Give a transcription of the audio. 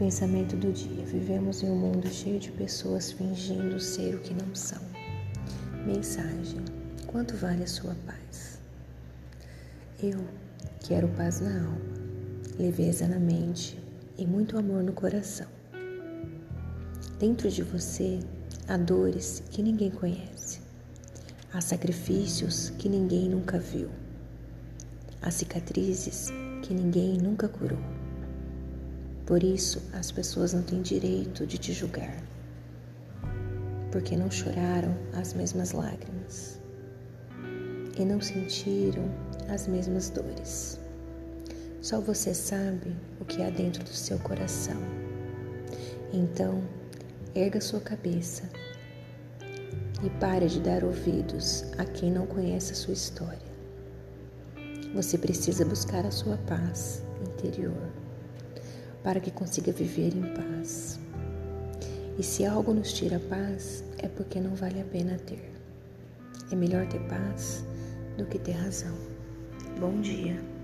Pensamento do dia: vivemos em um mundo cheio de pessoas fingindo ser o que não são. Mensagem: quanto vale a sua paz? Eu quero paz na alma, leveza na mente e muito amor no coração. Dentro de você há dores que ninguém conhece, há sacrifícios que ninguém nunca viu, há cicatrizes que ninguém nunca curou. Por isso, as pessoas não têm direito de te julgar, porque não choraram as mesmas lágrimas e não sentiram as mesmas dores. Só você sabe o que há dentro do seu coração. Então, erga sua cabeça e pare de dar ouvidos a quem não conhece a sua história. Você precisa buscar a sua paz interior para que consiga viver em paz. E se algo nos tira a paz, é porque não vale a pena ter. É melhor ter paz do que ter razão. Bom dia.